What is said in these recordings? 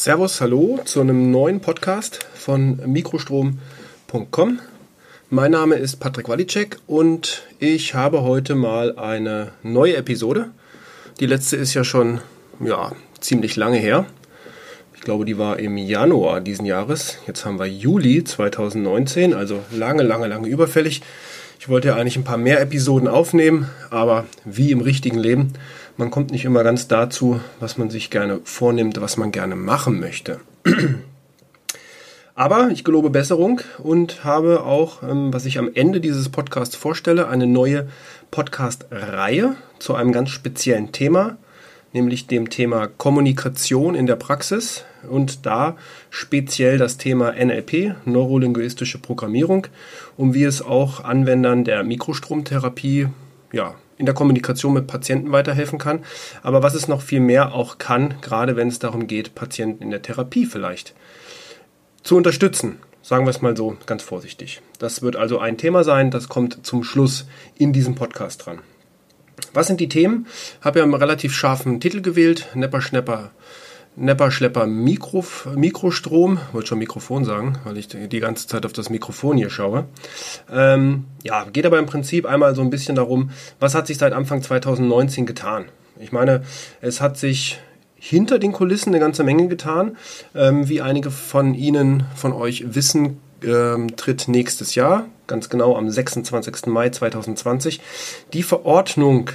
Servus, hallo zu einem neuen Podcast von mikrostrom.com. Mein Name ist Patrick Walicek und ich habe heute mal eine neue Episode. Die letzte ist ja schon ja, ziemlich lange her. Ich glaube, die war im Januar diesen Jahres. Jetzt haben wir Juli 2019, also lange, lange, lange überfällig. Ich wollte ja eigentlich ein paar mehr Episoden aufnehmen, aber wie im richtigen Leben, man kommt nicht immer ganz dazu, was man sich gerne vornimmt, was man gerne machen möchte. Aber ich gelobe Besserung und habe auch, ähm, was ich am Ende dieses Podcasts vorstelle, eine neue Podcast-Reihe zu einem ganz speziellen Thema, nämlich dem Thema Kommunikation in der Praxis und da speziell das Thema NLP, neurolinguistische Programmierung, um wie es auch Anwendern der Mikrostromtherapie ja, in der Kommunikation mit Patienten weiterhelfen kann, aber was es noch viel mehr auch kann, gerade wenn es darum geht, Patienten in der Therapie vielleicht zu unterstützen. Sagen wir es mal so ganz vorsichtig. Das wird also ein Thema sein, das kommt zum Schluss in diesem Podcast dran. Was sind die Themen? Habe ja einen relativ scharfen Titel gewählt, Nepper Schnepper Nepper-Schlepper Mikro, Mikrostrom, wollte schon Mikrofon sagen, weil ich die ganze Zeit auf das Mikrofon hier schaue. Ähm, ja, geht aber im Prinzip einmal so ein bisschen darum, was hat sich seit Anfang 2019 getan? Ich meine, es hat sich hinter den Kulissen eine ganze Menge getan. Ähm, wie einige von Ihnen, von euch wissen, ähm, tritt nächstes Jahr, ganz genau am 26. Mai 2020, die Verordnung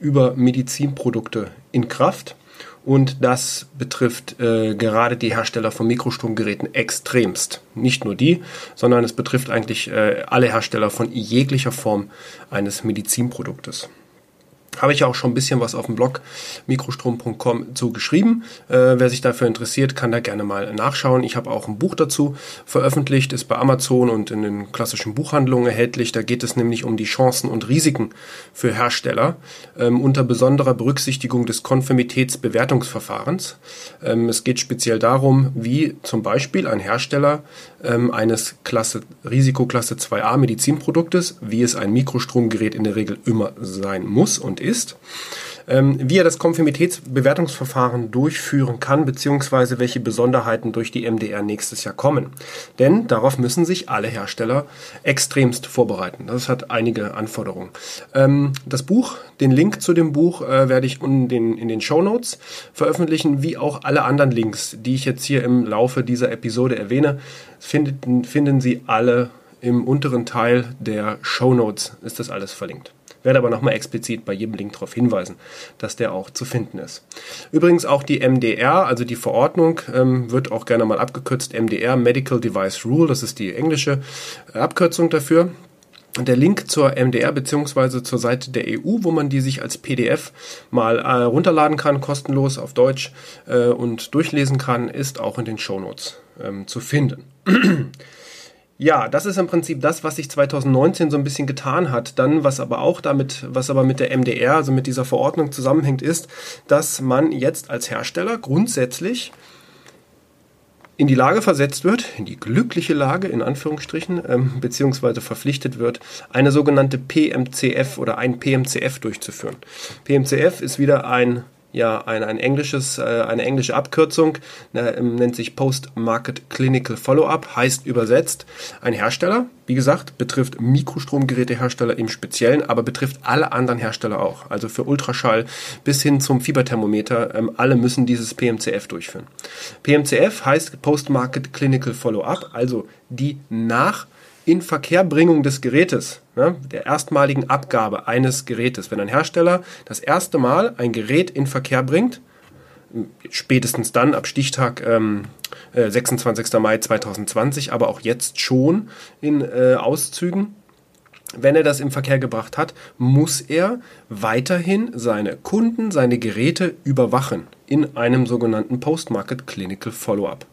über Medizinprodukte in Kraft. Und das betrifft äh, gerade die Hersteller von Mikrostromgeräten extremst. Nicht nur die, sondern es betrifft eigentlich äh, alle Hersteller von jeglicher Form eines Medizinproduktes habe ich ja auch schon ein bisschen was auf dem Blog mikrostrom.com zu geschrieben. Äh, wer sich dafür interessiert, kann da gerne mal nachschauen. Ich habe auch ein Buch dazu veröffentlicht, ist bei Amazon und in den klassischen Buchhandlungen erhältlich. Da geht es nämlich um die Chancen und Risiken für Hersteller ähm, unter besonderer Berücksichtigung des Konformitätsbewertungsverfahrens. Ähm, es geht speziell darum, wie zum Beispiel ein Hersteller ähm, eines Klasse, Risikoklasse 2a Medizinproduktes, wie es ein Mikrostromgerät in der Regel immer sein muss und ist, ähm, wie er das Konformitätsbewertungsverfahren durchführen kann, beziehungsweise welche Besonderheiten durch die MDR nächstes Jahr kommen. Denn darauf müssen sich alle Hersteller extremst vorbereiten. Das hat einige Anforderungen. Ähm, das Buch, den Link zu dem Buch äh, werde ich in den, in den Show Notes veröffentlichen, wie auch alle anderen Links, die ich jetzt hier im Laufe dieser Episode erwähne, finden, finden Sie alle im unteren Teil der Show Notes ist das alles verlinkt werde aber nochmal explizit bei jedem Link darauf hinweisen, dass der auch zu finden ist. Übrigens auch die MDR, also die Verordnung, ähm, wird auch gerne mal abgekürzt MDR, Medical Device Rule, das ist die englische äh, Abkürzung dafür. Der Link zur MDR bzw. zur Seite der EU, wo man die sich als PDF mal äh, runterladen kann, kostenlos auf Deutsch äh, und durchlesen kann, ist auch in den Shownotes ähm, zu finden. Ja, das ist im Prinzip das, was sich 2019 so ein bisschen getan hat. Dann, was aber auch damit, was aber mit der MDR, also mit dieser Verordnung zusammenhängt, ist, dass man jetzt als Hersteller grundsätzlich in die Lage versetzt wird, in die glückliche Lage in Anführungsstrichen, ähm, beziehungsweise verpflichtet wird, eine sogenannte PMCF oder ein PMCF durchzuführen. PMCF ist wieder ein ja ein, ein englisches, äh, eine englische Abkürzung, äh, nennt sich Post-Market Clinical Follow-up, heißt übersetzt ein Hersteller, wie gesagt, betrifft Mikrostromgerätehersteller im Speziellen, aber betrifft alle anderen Hersteller auch. Also für Ultraschall bis hin zum Fieberthermometer, ähm, alle müssen dieses PMCF durchführen. PMCF heißt Post-Market Clinical Follow-up, also die nach Inverkehrbringung des Gerätes, ja, der erstmaligen Abgabe eines Gerätes. Wenn ein Hersteller das erste Mal ein Gerät in Verkehr bringt, spätestens dann ab Stichtag ähm, äh, 26. Mai 2020, aber auch jetzt schon in äh, Auszügen, wenn er das im Verkehr gebracht hat, muss er weiterhin seine Kunden, seine Geräte überwachen in einem sogenannten Post-Market Clinical Follow-up.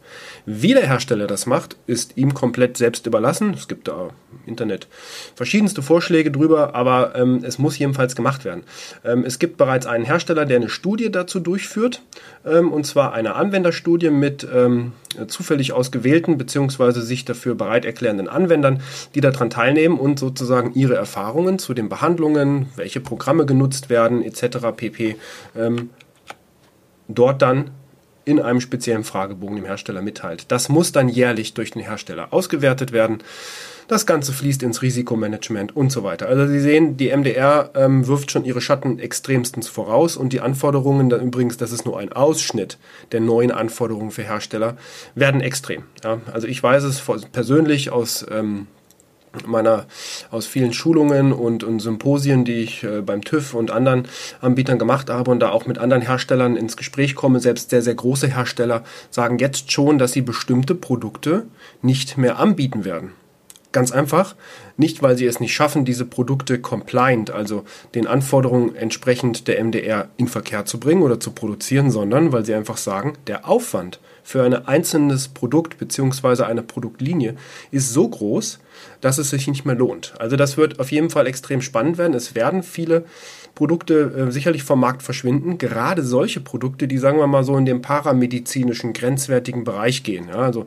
Wie der Hersteller das macht, ist ihm komplett selbst überlassen. Es gibt da im Internet verschiedenste Vorschläge drüber, aber ähm, es muss jedenfalls gemacht werden. Ähm, es gibt bereits einen Hersteller, der eine Studie dazu durchführt, ähm, und zwar eine Anwenderstudie mit ähm, zufällig ausgewählten bzw. sich dafür bereit erklärenden Anwendern, die daran teilnehmen und sozusagen ihre Erfahrungen zu den Behandlungen, welche Programme genutzt werden etc. pp. Dort dann in einem speziellen Fragebogen dem Hersteller mitteilt. Das muss dann jährlich durch den Hersteller ausgewertet werden. Das Ganze fließt ins Risikomanagement und so weiter. Also Sie sehen, die MDR ähm, wirft schon ihre Schatten extremstens voraus und die Anforderungen, da übrigens, das ist nur ein Ausschnitt der neuen Anforderungen für Hersteller, werden extrem. Ja, also ich weiß es persönlich aus ähm, meiner aus vielen Schulungen und, und Symposien, die ich äh, beim TÜV und anderen Anbietern gemacht habe und da auch mit anderen Herstellern ins Gespräch komme, selbst sehr, sehr große Hersteller sagen jetzt schon, dass sie bestimmte Produkte nicht mehr anbieten werden. Ganz einfach, nicht weil sie es nicht schaffen, diese Produkte compliant, also den Anforderungen entsprechend der MDR in Verkehr zu bringen oder zu produzieren, sondern weil sie einfach sagen, der Aufwand für ein einzelnes Produkt bzw. eine Produktlinie ist so groß, dass es sich nicht mehr lohnt. Also das wird auf jeden Fall extrem spannend werden. Es werden viele Produkte äh, sicherlich vom Markt verschwinden. Gerade solche Produkte, die sagen wir mal so in dem paramedizinischen, grenzwertigen Bereich gehen. Ja, also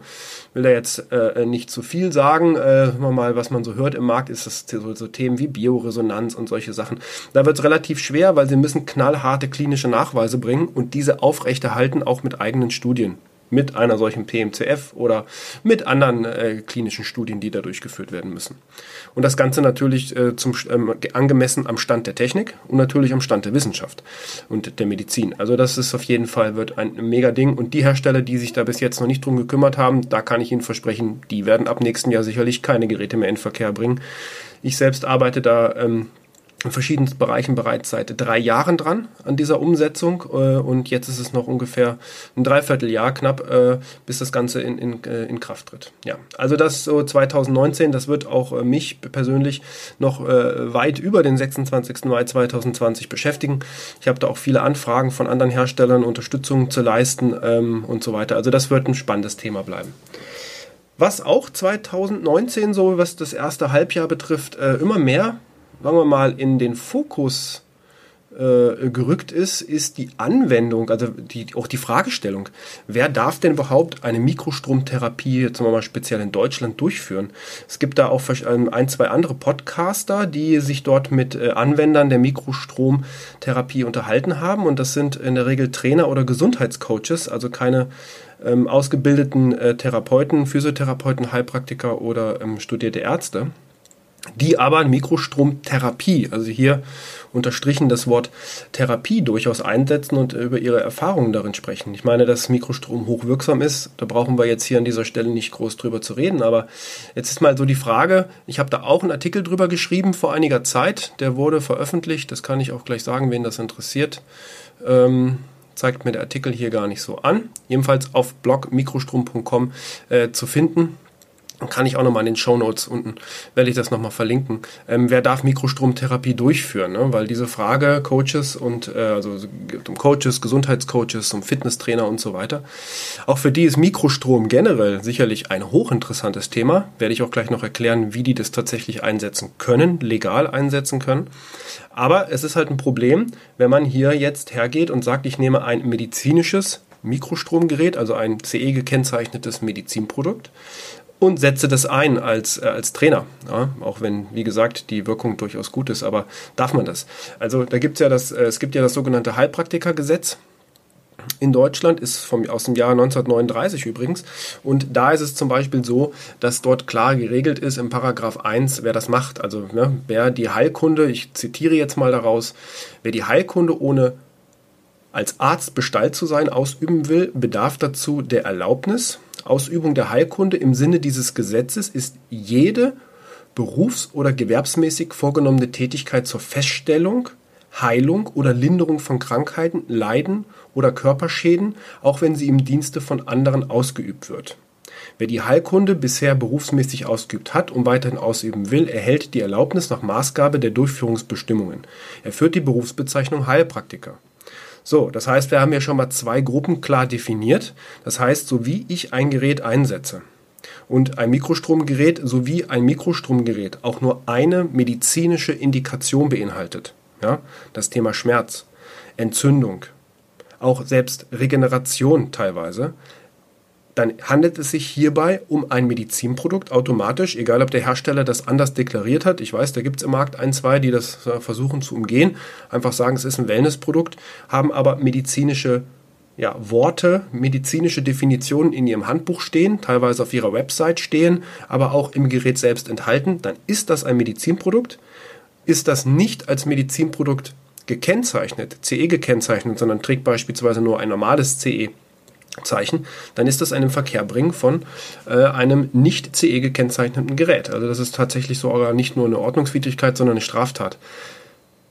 will da jetzt äh, nicht zu viel sagen. Äh, mal, was man so hört im Markt, ist das so, so Themen wie Bioresonanz und solche Sachen. Da wird es relativ schwer, weil sie müssen knallharte klinische Nachweise bringen und diese aufrechterhalten, auch mit eigenen Studien mit einer solchen PMCF oder mit anderen äh, klinischen Studien, die da durchgeführt werden müssen. Und das Ganze natürlich äh, zum, ähm, angemessen am Stand der Technik und natürlich am Stand der Wissenschaft und der Medizin. Also das ist auf jeden Fall wird ein mega Ding und die Hersteller, die sich da bis jetzt noch nicht drum gekümmert haben, da kann ich Ihnen versprechen, die werden ab nächsten Jahr sicherlich keine Geräte mehr in Verkehr bringen. Ich selbst arbeite da ähm, in verschiedenen Bereichen bereits seit drei Jahren dran an dieser Umsetzung äh, und jetzt ist es noch ungefähr ein Dreivierteljahr knapp, äh, bis das Ganze in, in, äh, in Kraft tritt. Ja, also das so 2019, das wird auch äh, mich persönlich noch äh, weit über den 26. Mai 2020 beschäftigen. Ich habe da auch viele Anfragen von anderen Herstellern, Unterstützung zu leisten ähm, und so weiter. Also das wird ein spannendes Thema bleiben. Was auch 2019 so, was das erste Halbjahr betrifft, äh, immer mehr sagen wir mal, in den Fokus äh, gerückt ist, ist die Anwendung, also die, auch die Fragestellung, wer darf denn überhaupt eine Mikrostromtherapie, jetzt mal speziell in Deutschland, durchführen? Es gibt da auch ähm, ein, zwei andere Podcaster, die sich dort mit äh, Anwendern der Mikrostromtherapie unterhalten haben und das sind in der Regel Trainer oder Gesundheitscoaches, also keine ähm, ausgebildeten äh, Therapeuten, Physiotherapeuten, Heilpraktiker oder ähm, studierte Ärzte die aber Mikrostromtherapie, also hier unterstrichen das Wort Therapie durchaus einsetzen und über ihre Erfahrungen darin sprechen. Ich meine, dass Mikrostrom hochwirksam ist, da brauchen wir jetzt hier an dieser Stelle nicht groß drüber zu reden, aber jetzt ist mal so die Frage, ich habe da auch einen Artikel drüber geschrieben vor einiger Zeit, der wurde veröffentlicht, das kann ich auch gleich sagen, wen das interessiert. Ähm, zeigt mir der Artikel hier gar nicht so an. Jedenfalls auf blog mikrostrom.com äh, zu finden kann ich auch nochmal in den Show Notes unten, werde ich das nochmal verlinken. Ähm, wer darf Mikrostromtherapie durchführen? Ne? Weil diese Frage Coaches und äh, also um Coaches, Gesundheitscoaches, um Fitnesstrainer und so weiter. Auch für die ist Mikrostrom generell sicherlich ein hochinteressantes Thema. Werde ich auch gleich noch erklären, wie die das tatsächlich einsetzen können, legal einsetzen können. Aber es ist halt ein Problem, wenn man hier jetzt hergeht und sagt, ich nehme ein medizinisches Mikrostromgerät, also ein CE gekennzeichnetes Medizinprodukt und setze das ein als, äh, als Trainer. Ja, auch wenn, wie gesagt, die Wirkung durchaus gut ist, aber darf man das? Also da gibt's ja das, äh, es gibt ja das sogenannte Heilpraktikergesetz. In Deutschland ist vom, aus dem Jahr 1939 übrigens. Und da ist es zum Beispiel so, dass dort klar geregelt ist im Paragraph 1, wer das macht. Also ne, wer die Heilkunde, ich zitiere jetzt mal daraus, wer die Heilkunde ohne als Arzt bestallt zu sein ausüben will, bedarf dazu der Erlaubnis Ausübung der Heilkunde im Sinne dieses Gesetzes ist jede berufs- oder gewerbsmäßig vorgenommene Tätigkeit zur Feststellung, Heilung oder Linderung von Krankheiten, Leiden oder Körperschäden, auch wenn sie im Dienste von anderen ausgeübt wird. Wer die Heilkunde bisher berufsmäßig ausgeübt hat und weiterhin ausüben will, erhält die Erlaubnis nach Maßgabe der Durchführungsbestimmungen. Er führt die Berufsbezeichnung Heilpraktiker. So, das heißt, wir haben ja schon mal zwei Gruppen klar definiert. Das heißt, so wie ich ein Gerät einsetze und ein Mikrostromgerät sowie ein Mikrostromgerät auch nur eine medizinische Indikation beinhaltet, ja, das Thema Schmerz, Entzündung, auch selbst Regeneration teilweise, dann handelt es sich hierbei um ein Medizinprodukt automatisch, egal ob der Hersteller das anders deklariert hat. Ich weiß, da gibt es im Markt ein, zwei, die das versuchen zu umgehen, einfach sagen, es ist ein Wellnessprodukt, haben aber medizinische ja, Worte, medizinische Definitionen in ihrem Handbuch stehen, teilweise auf ihrer Website stehen, aber auch im Gerät selbst enthalten, dann ist das ein Medizinprodukt. Ist das nicht als Medizinprodukt gekennzeichnet, CE gekennzeichnet, sondern trägt beispielsweise nur ein normales CE Zeichen, dann ist das ein Verkehrbringen von äh, einem nicht CE gekennzeichneten Gerät. Also das ist tatsächlich sogar nicht nur eine Ordnungswidrigkeit, sondern eine Straftat.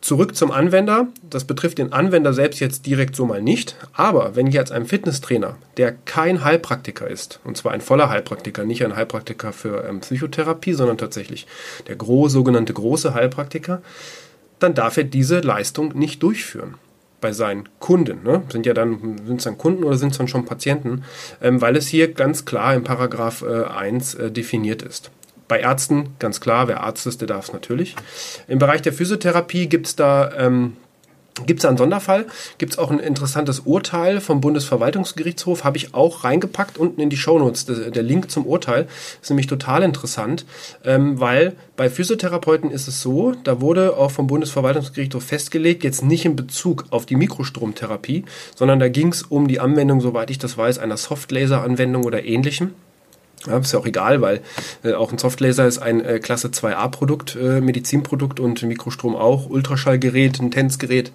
Zurück zum Anwender. Das betrifft den Anwender selbst jetzt direkt so mal nicht. Aber wenn jetzt ein Fitnesstrainer, der kein Heilpraktiker ist, und zwar ein voller Heilpraktiker, nicht ein Heilpraktiker für ähm, Psychotherapie, sondern tatsächlich der gro sogenannte große Heilpraktiker, dann darf er diese Leistung nicht durchführen bei seinen Kunden. Ne? Sind ja dann, sind es dann Kunden oder sind es dann schon Patienten? Ähm, weil es hier ganz klar im Paragraph äh, 1 äh, definiert ist. Bei Ärzten, ganz klar, wer Arzt ist, der darf es natürlich. Im Bereich der Physiotherapie gibt es da ähm, Gibt es einen Sonderfall? Gibt es auch ein interessantes Urteil vom Bundesverwaltungsgerichtshof? Habe ich auch reingepackt unten in die Shownotes. Der, der Link zum Urteil ist nämlich total interessant, ähm, weil bei Physiotherapeuten ist es so, da wurde auch vom Bundesverwaltungsgerichtshof festgelegt, jetzt nicht in Bezug auf die Mikrostromtherapie, sondern da ging es um die Anwendung, soweit ich das weiß, einer Softlaser-Anwendung oder ähnlichem. Ja, ist ja auch egal, weil äh, auch ein Softlaser ist ein äh, Klasse 2a-Produkt, äh, Medizinprodukt und Mikrostrom auch, Ultraschallgerät, ein Tänzgerät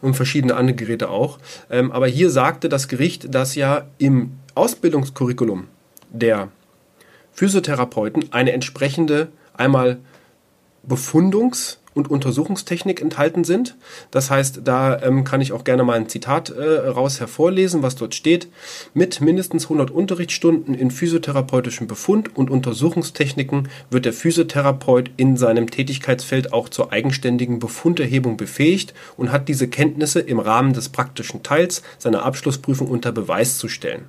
und verschiedene andere Geräte auch. Ähm, aber hier sagte das Gericht, dass ja im Ausbildungskurriculum der Physiotherapeuten eine entsprechende einmal Befundungs- und Untersuchungstechnik enthalten sind. Das heißt, da ähm, kann ich auch gerne mal ein Zitat äh, raus hervorlesen, was dort steht. Mit mindestens 100 Unterrichtsstunden in physiotherapeutischen Befund und Untersuchungstechniken wird der Physiotherapeut in seinem Tätigkeitsfeld auch zur eigenständigen Befunderhebung befähigt und hat diese Kenntnisse im Rahmen des praktischen Teils seiner Abschlussprüfung unter Beweis zu stellen.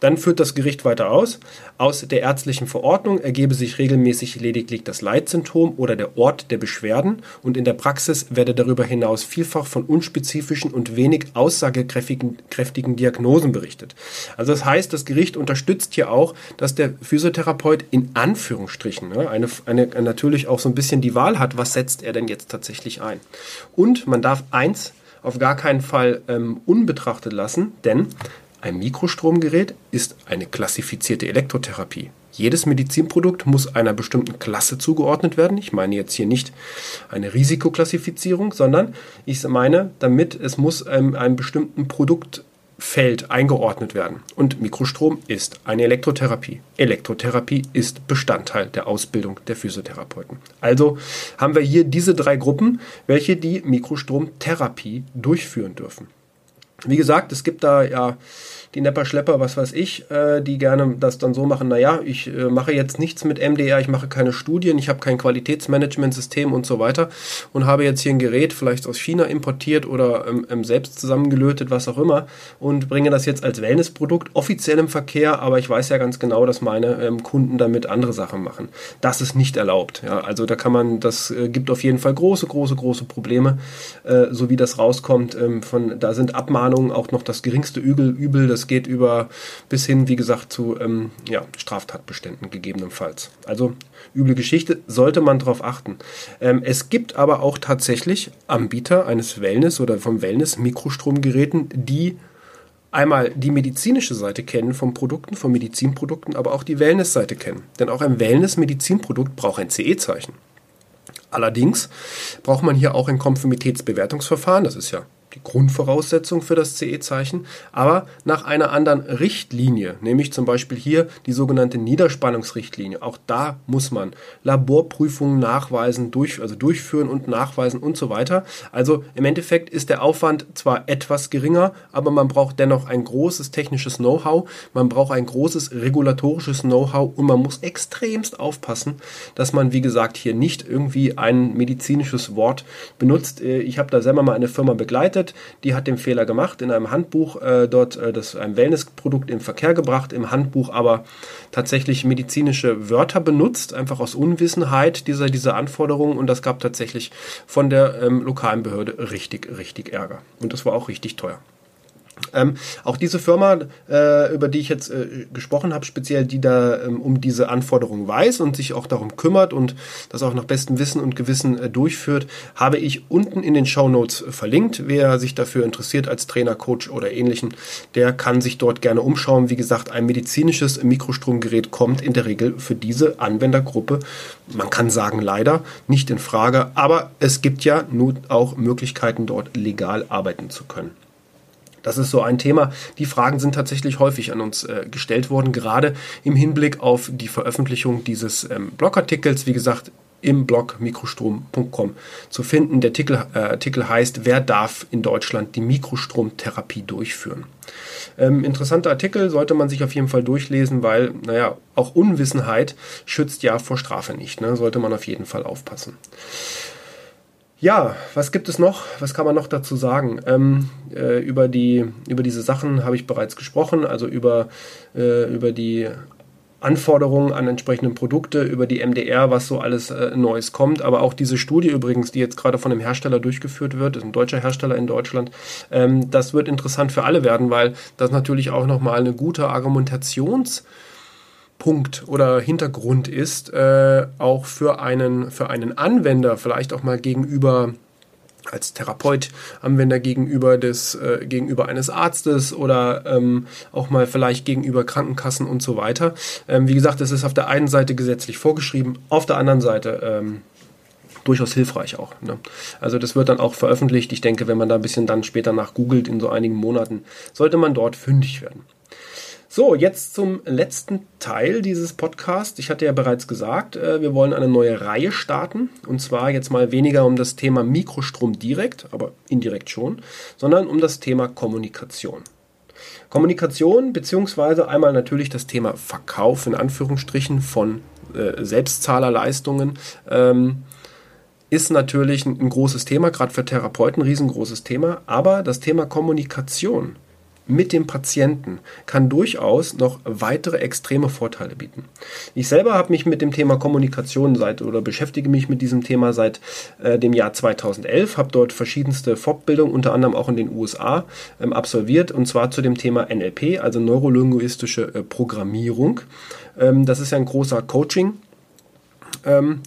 Dann führt das Gericht weiter aus. Aus der ärztlichen Verordnung ergebe sich regelmäßig lediglich das Leitsymptom oder der Ort der Beschwerden und in der Praxis werde darüber hinaus vielfach von unspezifischen und wenig aussagekräftigen Diagnosen berichtet. Also das heißt, das Gericht unterstützt hier auch, dass der Physiotherapeut in Anführungsstrichen ne, eine, eine, natürlich auch so ein bisschen die Wahl hat, was setzt er denn jetzt tatsächlich ein. Und man darf eins auf gar keinen Fall ähm, unbetrachtet lassen, denn ein Mikrostromgerät ist eine klassifizierte Elektrotherapie. Jedes Medizinprodukt muss einer bestimmten Klasse zugeordnet werden. Ich meine jetzt hier nicht eine Risikoklassifizierung, sondern ich meine damit, es muss einem, einem bestimmten Produktfeld eingeordnet werden. Und Mikrostrom ist eine Elektrotherapie. Elektrotherapie ist Bestandteil der Ausbildung der Physiotherapeuten. Also haben wir hier diese drei Gruppen, welche die Mikrostromtherapie durchführen dürfen. Wie gesagt, es gibt da ja die Nepper Schlepper, was weiß ich, äh, die gerne das dann so machen, naja, ich äh, mache jetzt nichts mit MDR, ich mache keine Studien, ich habe kein Qualitätsmanagementsystem und so weiter und habe jetzt hier ein Gerät vielleicht aus China importiert oder ähm, ähm, selbst zusammengelötet, was auch immer und bringe das jetzt als Wellnessprodukt offiziell im Verkehr, aber ich weiß ja ganz genau, dass meine ähm, Kunden damit andere Sachen machen. Das ist nicht erlaubt. Ja, also da kann man, das äh, gibt auf jeden Fall große, große, große Probleme, äh, so wie das rauskommt. Ähm, von, da sind Abmahnungen auch noch das geringste Übel, Übel das geht über bis hin, wie gesagt, zu ähm, ja, Straftatbeständen gegebenenfalls. Also üble Geschichte, sollte man darauf achten. Ähm, es gibt aber auch tatsächlich Anbieter eines Wellness oder vom Wellness Mikrostromgeräten, die einmal die medizinische Seite kennen von Produkten, von Medizinprodukten, aber auch die Wellness-Seite kennen. Denn auch ein Wellness-Medizinprodukt braucht ein CE-Zeichen. Allerdings braucht man hier auch ein Konformitätsbewertungsverfahren, das ist ja die Grundvoraussetzung für das CE-Zeichen, aber nach einer anderen Richtlinie, nämlich zum Beispiel hier die sogenannte Niederspannungsrichtlinie. Auch da muss man Laborprüfungen nachweisen, durch, also durchführen und nachweisen und so weiter. Also im Endeffekt ist der Aufwand zwar etwas geringer, aber man braucht dennoch ein großes technisches Know-how, man braucht ein großes regulatorisches Know-how und man muss extremst aufpassen, dass man, wie gesagt, hier nicht irgendwie ein medizinisches Wort benutzt. Äh, ich habe da selber mal eine Firma begleitet, begleitet. Die hat den Fehler gemacht, in einem Handbuch äh, dort äh, das ein Wellnessprodukt in Verkehr gebracht, im Handbuch aber tatsächlich medizinische Wörter benutzt, einfach aus Unwissenheit dieser, dieser Anforderungen und das gab tatsächlich von der ähm, lokalen Behörde richtig, richtig Ärger. Und das war auch richtig teuer. Ähm, auch diese Firma, äh, über die ich jetzt äh, gesprochen habe, speziell die da ähm, um diese Anforderungen weiß und sich auch darum kümmert und das auch nach bestem Wissen und Gewissen äh, durchführt, habe ich unten in den Show Notes verlinkt. Wer sich dafür interessiert als Trainer, Coach oder ähnlichen, der kann sich dort gerne umschauen. Wie gesagt, ein medizinisches Mikrostromgerät kommt in der Regel für diese Anwendergruppe, man kann sagen leider, nicht in Frage, aber es gibt ja nun auch Möglichkeiten dort legal arbeiten zu können. Das ist so ein Thema. Die Fragen sind tatsächlich häufig an uns äh, gestellt worden, gerade im Hinblick auf die Veröffentlichung dieses ähm, Blogartikels. Wie gesagt, im Blog mikrostrom.com zu finden. Der Artikel, äh, Artikel heißt, wer darf in Deutschland die Mikrostromtherapie durchführen? Ähm, interessanter Artikel, sollte man sich auf jeden Fall durchlesen, weil, naja, auch Unwissenheit schützt ja vor Strafe nicht. Ne? Sollte man auf jeden Fall aufpassen. Ja, was gibt es noch? Was kann man noch dazu sagen? Ähm, äh, über, die, über diese Sachen habe ich bereits gesprochen, also über, äh, über die Anforderungen an entsprechende Produkte, über die MDR, was so alles äh, Neues kommt. Aber auch diese Studie übrigens, die jetzt gerade von einem Hersteller durchgeführt wird, ist ein deutscher Hersteller in Deutschland, ähm, das wird interessant für alle werden, weil das natürlich auch nochmal eine gute Argumentations- Punkt oder Hintergrund ist, äh, auch für einen, für einen Anwender, vielleicht auch mal gegenüber als Therapeut, Anwender gegenüber des, äh, gegenüber eines Arztes oder ähm, auch mal vielleicht gegenüber Krankenkassen und so weiter. Ähm, wie gesagt, es ist auf der einen Seite gesetzlich vorgeschrieben, auf der anderen Seite ähm, durchaus hilfreich auch. Ne? Also das wird dann auch veröffentlicht. Ich denke, wenn man da ein bisschen dann später nach googelt in so einigen Monaten, sollte man dort fündig werden. So, jetzt zum letzten Teil dieses Podcasts. Ich hatte ja bereits gesagt, äh, wir wollen eine neue Reihe starten. Und zwar jetzt mal weniger um das Thema Mikrostrom direkt, aber indirekt schon, sondern um das Thema Kommunikation. Kommunikation beziehungsweise einmal natürlich das Thema Verkauf in Anführungsstrichen von äh, Selbstzahlerleistungen. Ähm, ist natürlich ein, ein großes Thema, gerade für Therapeuten ein riesengroßes Thema, aber das Thema Kommunikation mit dem Patienten kann durchaus noch weitere extreme Vorteile bieten. Ich selber habe mich mit dem Thema Kommunikation seit oder beschäftige mich mit diesem Thema seit äh, dem Jahr 2011, habe dort verschiedenste Fortbildungen, unter anderem auch in den USA, ähm, absolviert und zwar zu dem Thema NLP, also neurolinguistische äh, Programmierung. Ähm, das ist ja ein großer Coaching. Ähm,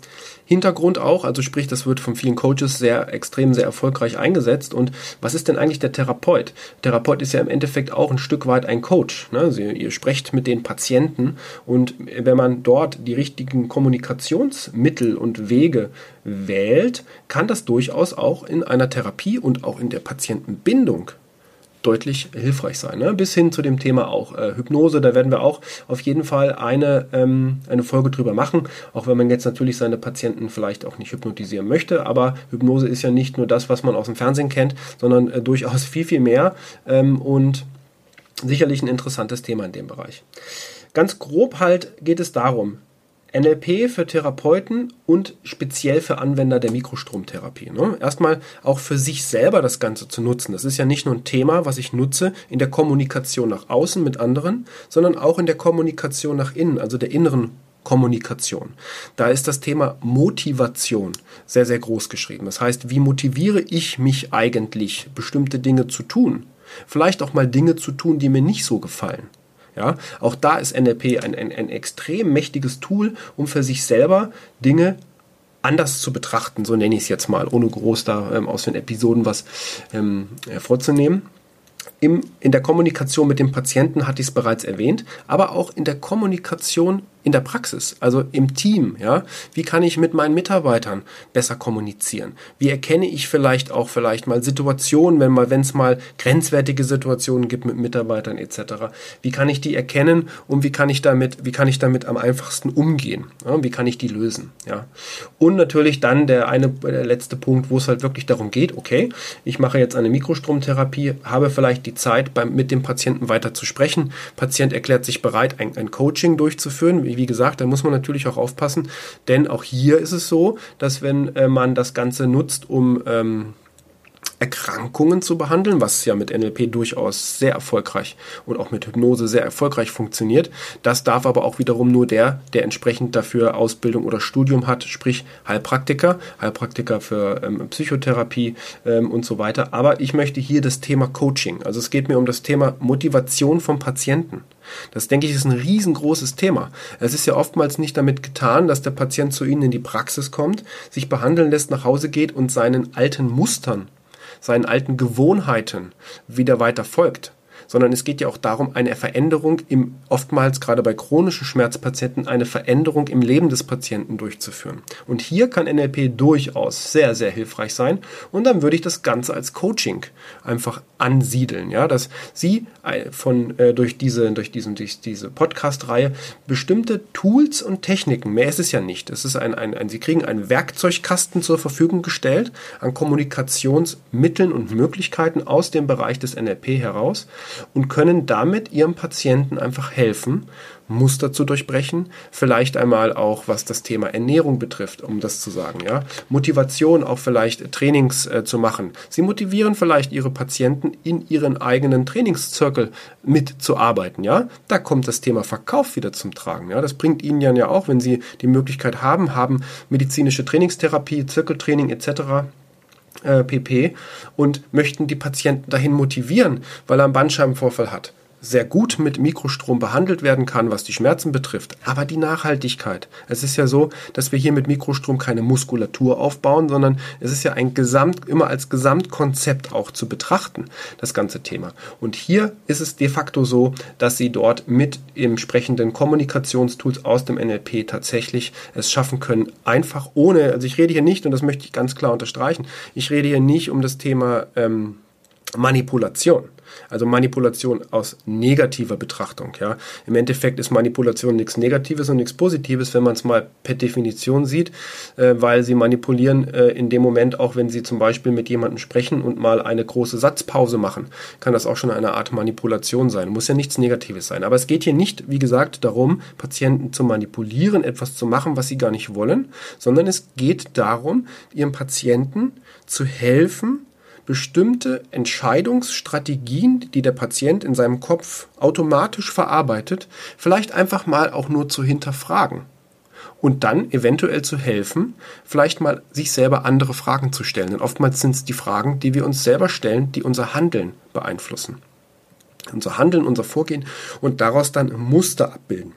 Hintergrund auch, also sprich, das wird von vielen Coaches sehr extrem, sehr erfolgreich eingesetzt. Und was ist denn eigentlich der Therapeut? Therapeut ist ja im Endeffekt auch ein Stück weit ein Coach. Ne? Also ihr sprecht mit den Patienten und wenn man dort die richtigen Kommunikationsmittel und Wege wählt, kann das durchaus auch in einer Therapie und auch in der Patientenbindung deutlich hilfreich sein. Ne? Bis hin zu dem Thema auch äh, Hypnose, da werden wir auch auf jeden Fall eine, ähm, eine Folge drüber machen, auch wenn man jetzt natürlich seine Patienten vielleicht auch nicht hypnotisieren möchte, aber Hypnose ist ja nicht nur das, was man aus dem Fernsehen kennt, sondern äh, durchaus viel, viel mehr ähm, und sicherlich ein interessantes Thema in dem Bereich. Ganz grob halt geht es darum, NLP für Therapeuten und speziell für Anwender der Mikrostromtherapie. Ne? Erstmal auch für sich selber das Ganze zu nutzen. Das ist ja nicht nur ein Thema, was ich nutze in der Kommunikation nach außen mit anderen, sondern auch in der Kommunikation nach innen, also der inneren Kommunikation. Da ist das Thema Motivation sehr, sehr groß geschrieben. Das heißt, wie motiviere ich mich eigentlich, bestimmte Dinge zu tun? Vielleicht auch mal Dinge zu tun, die mir nicht so gefallen. Ja, auch da ist NLP ein, ein, ein extrem mächtiges Tool, um für sich selber Dinge anders zu betrachten, so nenne ich es jetzt mal, ohne groß da ähm, aus den Episoden was ähm, vorzunehmen. Im, in der Kommunikation mit dem Patienten hatte ich es bereits erwähnt, aber auch in der Kommunikation in der Praxis, also im Team, ja, wie kann ich mit meinen Mitarbeitern besser kommunizieren? Wie erkenne ich vielleicht auch vielleicht mal Situationen, wenn mal, wenn es mal grenzwertige Situationen gibt mit Mitarbeitern etc. Wie kann ich die erkennen und wie kann ich damit, wie kann ich damit am einfachsten umgehen? Ja, wie kann ich die lösen? Ja, und natürlich dann der eine, der letzte Punkt, wo es halt wirklich darum geht, okay, ich mache jetzt eine Mikrostromtherapie, habe vielleicht die Zeit, beim, mit dem Patienten weiter zu sprechen. Patient erklärt sich bereit, ein, ein Coaching durchzuführen wie gesagt, da muss man natürlich auch aufpassen, denn auch hier ist es so, dass wenn äh, man das Ganze nutzt, um ähm, Erkrankungen zu behandeln, was ja mit NLP durchaus sehr erfolgreich und auch mit Hypnose sehr erfolgreich funktioniert. Das darf aber auch wiederum nur der, der entsprechend dafür Ausbildung oder Studium hat, sprich Heilpraktiker, Heilpraktiker für ähm, Psychotherapie ähm, und so weiter. Aber ich möchte hier das Thema Coaching. Also es geht mir um das Thema Motivation vom Patienten. Das denke ich ist ein riesengroßes Thema. Es ist ja oftmals nicht damit getan, dass der Patient zu Ihnen in die Praxis kommt, sich behandeln lässt, nach Hause geht und seinen alten Mustern seinen alten Gewohnheiten wieder weiter folgt, sondern es geht ja auch darum, eine Veränderung im, oftmals gerade bei chronischen Schmerzpatienten, eine Veränderung im Leben des Patienten durchzuführen. Und hier kann NLP durchaus sehr, sehr hilfreich sein. Und dann würde ich das Ganze als Coaching einfach ansiedeln, ja, dass Sie äh, von, äh, durch diese, durch diesen, durch diese Podcast-Reihe bestimmte Tools und Techniken, mehr ist es ja nicht. Es ist ein, ein, ein, Sie kriegen einen Werkzeugkasten zur Verfügung gestellt an Kommunikationsmitteln und Möglichkeiten aus dem Bereich des NLP heraus und können damit ihrem Patienten einfach helfen, Muster zu durchbrechen, vielleicht einmal auch was das Thema Ernährung betrifft, um das zu sagen, ja, Motivation auch vielleicht Trainings äh, zu machen. Sie motivieren vielleicht ihre Patienten in ihren eigenen Trainingszirkel mitzuarbeiten, ja. Da kommt das Thema Verkauf wieder zum Tragen, ja. Das bringt ihnen ja auch, wenn sie die Möglichkeit haben, haben medizinische Trainingstherapie, Zirkeltraining etc äh, pp. und möchten die Patienten dahin motivieren, weil er einen Bandscheibenvorfall hat sehr gut mit Mikrostrom behandelt werden kann, was die Schmerzen betrifft. Aber die Nachhaltigkeit. Es ist ja so, dass wir hier mit Mikrostrom keine Muskulatur aufbauen, sondern es ist ja ein Gesamt, immer als Gesamtkonzept auch zu betrachten, das ganze Thema. Und hier ist es de facto so, dass Sie dort mit entsprechenden Kommunikationstools aus dem NLP tatsächlich es schaffen können, einfach ohne, also ich rede hier nicht, und das möchte ich ganz klar unterstreichen, ich rede hier nicht um das Thema ähm, Manipulation. Also Manipulation aus negativer Betrachtung. Ja. Im Endeffekt ist Manipulation nichts Negatives und nichts Positives, wenn man es mal per Definition sieht, äh, weil sie manipulieren äh, in dem Moment, auch wenn sie zum Beispiel mit jemandem sprechen und mal eine große Satzpause machen, kann das auch schon eine Art Manipulation sein. Muss ja nichts Negatives sein. Aber es geht hier nicht, wie gesagt, darum, Patienten zu manipulieren, etwas zu machen, was sie gar nicht wollen, sondern es geht darum, ihrem Patienten zu helfen, bestimmte Entscheidungsstrategien, die der Patient in seinem Kopf automatisch verarbeitet, vielleicht einfach mal auch nur zu hinterfragen und dann eventuell zu helfen, vielleicht mal sich selber andere Fragen zu stellen. Denn oftmals sind es die Fragen, die wir uns selber stellen, die unser Handeln beeinflussen. Unser Handeln, unser Vorgehen und daraus dann Muster abbilden.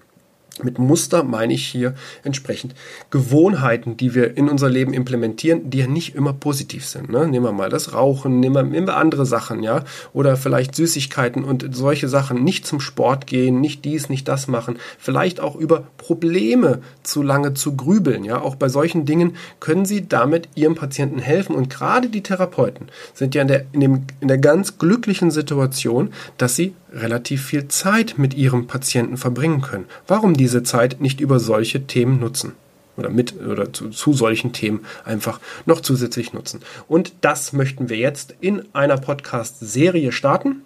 Mit Muster meine ich hier entsprechend Gewohnheiten, die wir in unser Leben implementieren, die ja nicht immer positiv sind. Ne? Nehmen wir mal das Rauchen, nehmen wir, andere Sachen, ja, oder vielleicht Süßigkeiten und solche Sachen. Nicht zum Sport gehen, nicht dies, nicht das machen. Vielleicht auch über Probleme zu lange zu grübeln, ja. Auch bei solchen Dingen können Sie damit Ihrem Patienten helfen. Und gerade die Therapeuten sind ja in der, in, dem, in der ganz glücklichen Situation, dass sie relativ viel Zeit mit ihrem Patienten verbringen können. Warum diese Zeit nicht über solche Themen nutzen? Oder mit oder zu, zu solchen Themen einfach noch zusätzlich nutzen. Und das möchten wir jetzt in einer Podcast-Serie starten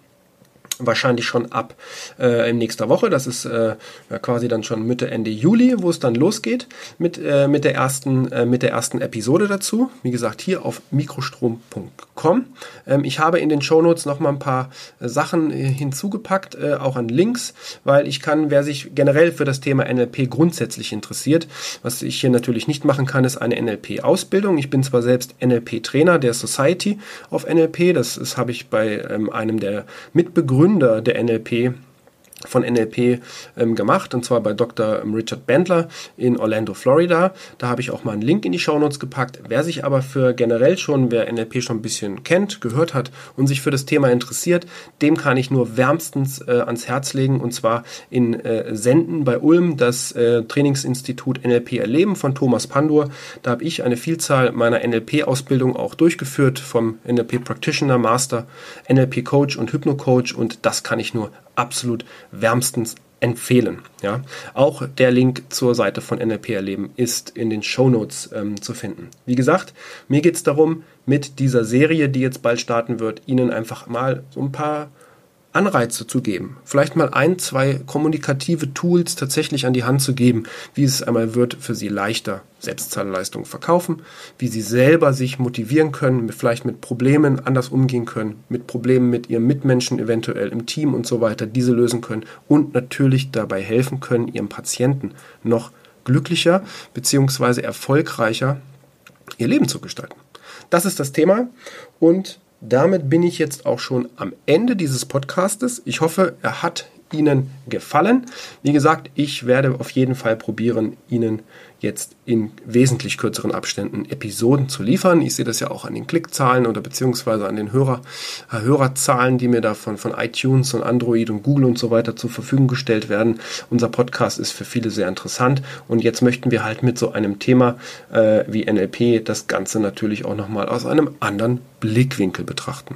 wahrscheinlich schon ab äh, in nächster Woche. Das ist äh, ja, quasi dann schon Mitte, Ende Juli, wo es dann losgeht mit, äh, mit, der ersten, äh, mit der ersten Episode dazu. Wie gesagt, hier auf mikrostrom.com. Ähm, ich habe in den Shownotes noch mal ein paar äh, Sachen äh, hinzugepackt, äh, auch an Links, weil ich kann, wer sich generell für das Thema NLP grundsätzlich interessiert, was ich hier natürlich nicht machen kann, ist eine NLP-Ausbildung. Ich bin zwar selbst NLP-Trainer der Society of NLP, das, das habe ich bei ähm, einem der Mitbegründer Gründer der NLP von NLP ähm, gemacht, und zwar bei Dr. Richard Bandler in Orlando, Florida. Da habe ich auch mal einen Link in die Shownotes gepackt. Wer sich aber für generell schon, wer NLP schon ein bisschen kennt, gehört hat und sich für das Thema interessiert, dem kann ich nur wärmstens äh, ans Herz legen, und zwar in äh, Senden bei Ulm, das äh, Trainingsinstitut NLP Erleben von Thomas Pandur. Da habe ich eine Vielzahl meiner NLP-Ausbildung auch durchgeführt, vom NLP Practitioner, Master, NLP Coach und Hypno Coach, und das kann ich nur absolut wärmstens empfehlen. Ja? Auch der Link zur Seite von NLP Erleben ist in den Show Notes ähm, zu finden. Wie gesagt, mir geht es darum, mit dieser Serie, die jetzt bald starten wird, Ihnen einfach mal so ein paar Anreize zu geben, vielleicht mal ein, zwei kommunikative Tools tatsächlich an die Hand zu geben, wie es einmal wird für sie leichter Selbstzahlleistungen verkaufen, wie sie selber sich motivieren können, vielleicht mit Problemen anders umgehen können, mit Problemen mit ihren Mitmenschen eventuell im Team und so weiter, diese lösen können und natürlich dabei helfen können, ihrem Patienten noch glücklicher bzw. erfolgreicher ihr Leben zu gestalten. Das ist das Thema und damit bin ich jetzt auch schon am Ende dieses Podcastes. Ich hoffe, er hat Ihnen gefallen. Wie gesagt, ich werde auf jeden Fall probieren, Ihnen jetzt in wesentlich kürzeren Abständen Episoden zu liefern. Ich sehe das ja auch an den Klickzahlen oder beziehungsweise an den Hörer, äh, Hörerzahlen, die mir da von, von iTunes und Android und Google und so weiter zur Verfügung gestellt werden. Unser Podcast ist für viele sehr interessant und jetzt möchten wir halt mit so einem Thema äh, wie NLP das Ganze natürlich auch nochmal aus einem anderen Blickwinkel betrachten.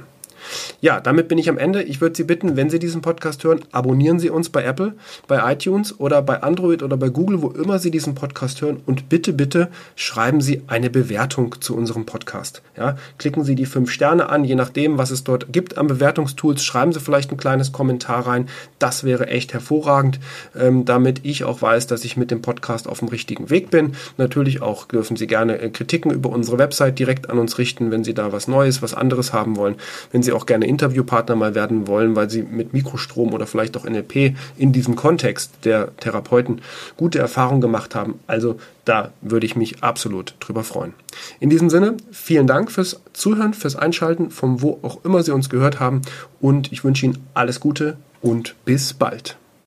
Ja, damit bin ich am Ende. Ich würde Sie bitten, wenn Sie diesen Podcast hören, abonnieren Sie uns bei Apple, bei iTunes oder bei Android oder bei Google, wo immer Sie diesen Podcast hören. Und bitte, bitte schreiben Sie eine Bewertung zu unserem Podcast. Ja, klicken Sie die fünf Sterne an, je nachdem, was es dort gibt an Bewertungstools. Schreiben Sie vielleicht ein kleines Kommentar rein. Das wäre echt hervorragend, ähm, damit ich auch weiß, dass ich mit dem Podcast auf dem richtigen Weg bin. Natürlich auch dürfen Sie gerne äh, Kritiken über unsere Website direkt an uns richten, wenn Sie da was Neues, was anderes haben wollen. Wenn Sie auch gerne Interviewpartner mal werden wollen, weil sie mit Mikrostrom oder vielleicht auch NLP in diesem Kontext der Therapeuten gute Erfahrungen gemacht haben. Also da würde ich mich absolut drüber freuen. In diesem Sinne, vielen Dank fürs Zuhören, fürs Einschalten, von wo auch immer Sie uns gehört haben und ich wünsche Ihnen alles Gute und bis bald.